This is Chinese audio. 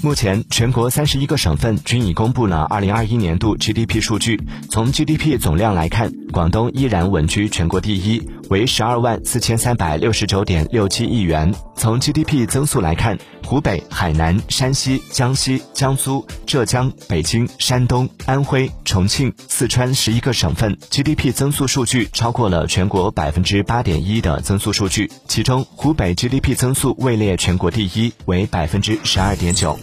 目前，全国三十一个省份均已公布了二零二一年度 GDP 数据。从 GDP 总量来看，广东依然稳居全国第一，为十二万四千三百六十九点六七亿元。从 GDP 增速来看，湖北、海南、山西、江西、江苏、浙江、北京、山东、安徽、重庆、四川十一个省份 GDP 增速数据超过了全国百分之八点一的增速数据。其中，湖北 GDP 增速位列全国第一，为百分之十二点九。